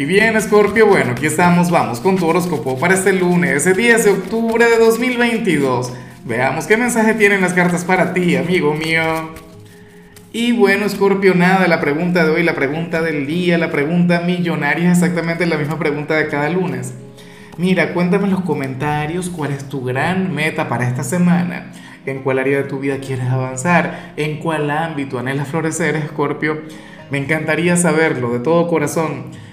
Y bien, Scorpio, bueno, aquí estamos, vamos con tu horóscopo para este lunes, ese 10 de octubre de 2022. Veamos qué mensaje tienen las cartas para ti, amigo mío. Y bueno, Scorpio, nada, la pregunta de hoy, la pregunta del día, la pregunta millonaria es exactamente la misma pregunta de cada lunes. Mira, cuéntame en los comentarios cuál es tu gran meta para esta semana, en cuál área de tu vida quieres avanzar, en cuál ámbito anhelas florecer, Scorpio. Me encantaría saberlo de todo corazón.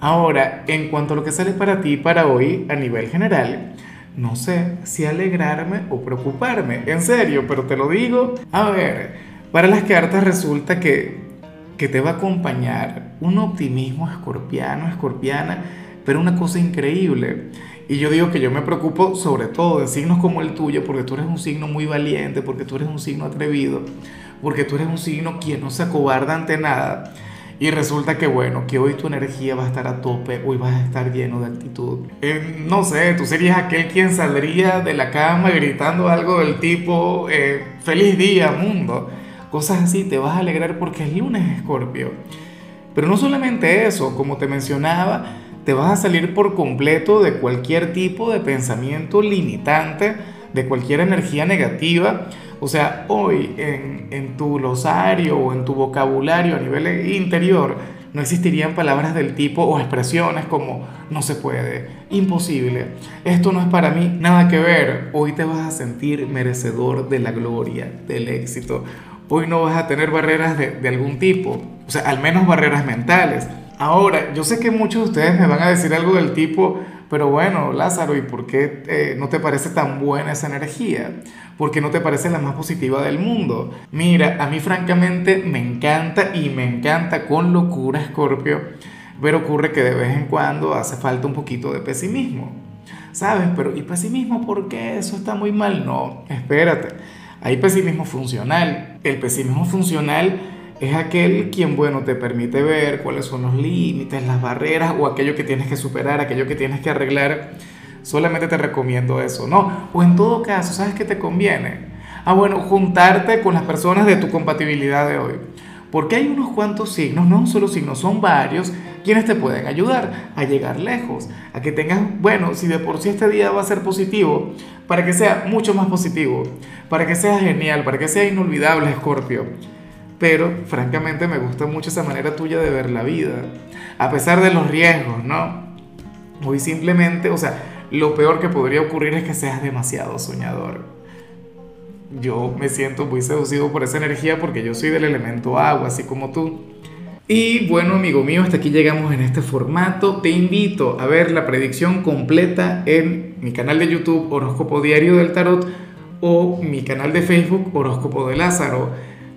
Ahora, en cuanto a lo que sale para ti para hoy a nivel general, no sé si alegrarme o preocuparme, en serio, pero te lo digo. A ver, para las cartas resulta que, que te va a acompañar un optimismo escorpiano, escorpiana, pero una cosa increíble. Y yo digo que yo me preocupo sobre todo de signos como el tuyo, porque tú eres un signo muy valiente, porque tú eres un signo atrevido, porque tú eres un signo quien no se acobarda ante nada. Y resulta que bueno, que hoy tu energía va a estar a tope, hoy vas a estar lleno de actitud. Eh, no sé, tú serías aquel quien saldría de la cama gritando algo del tipo, eh, feliz día, mundo. Cosas así, te vas a alegrar porque es lunes, Escorpio. Pero no solamente eso, como te mencionaba, te vas a salir por completo de cualquier tipo de pensamiento limitante, de cualquier energía negativa o sea, hoy en, tu glosario o en tu vocabulario a nivel interior no existirían palabras del tipo o expresiones como no se puede, imposible, esto no es para mí, nada que ver. Hoy te vas a sentir merecedor de la gloria, del éxito. Hoy no vas a tener barreras de, de algún tipo, o sea, al menos barreras mentales. Ahora, yo sé que muchos de ustedes me van a decir algo del tipo, pero bueno, Lázaro, ¿y por qué eh, no te parece tan buena esa energía? ¿Por qué no te parece la más positiva del mundo? Mira, a mí francamente me encanta y me encanta con locura Scorpio, pero ocurre que de vez en cuando hace falta un poquito de pesimismo. ¿Sabes? Pero ¿y pesimismo por qué? Eso está muy mal. No, espérate. Hay pesimismo funcional. El pesimismo funcional es aquel quien, bueno, te permite ver cuáles son los límites, las barreras o aquello que tienes que superar, aquello que tienes que arreglar. Solamente te recomiendo eso, ¿no? O en todo caso, ¿sabes qué te conviene? Ah, bueno, juntarte con las personas de tu compatibilidad de hoy. Porque hay unos cuantos signos, no un solo signo, son varios, quienes te pueden ayudar a llegar lejos, a que tengas, bueno, si de por sí este día va a ser positivo, para que sea mucho más positivo, para que sea genial, para que sea inolvidable, Scorpio pero francamente me gusta mucho esa manera tuya de ver la vida, a pesar de los riesgos, ¿no? Hoy simplemente, o sea, lo peor que podría ocurrir es que seas demasiado soñador. Yo me siento muy seducido por esa energía porque yo soy del elemento agua, así como tú. Y bueno, amigo mío, hasta aquí llegamos en este formato. Te invito a ver la predicción completa en mi canal de YouTube Horóscopo Diario del Tarot o mi canal de Facebook Horóscopo de Lázaro.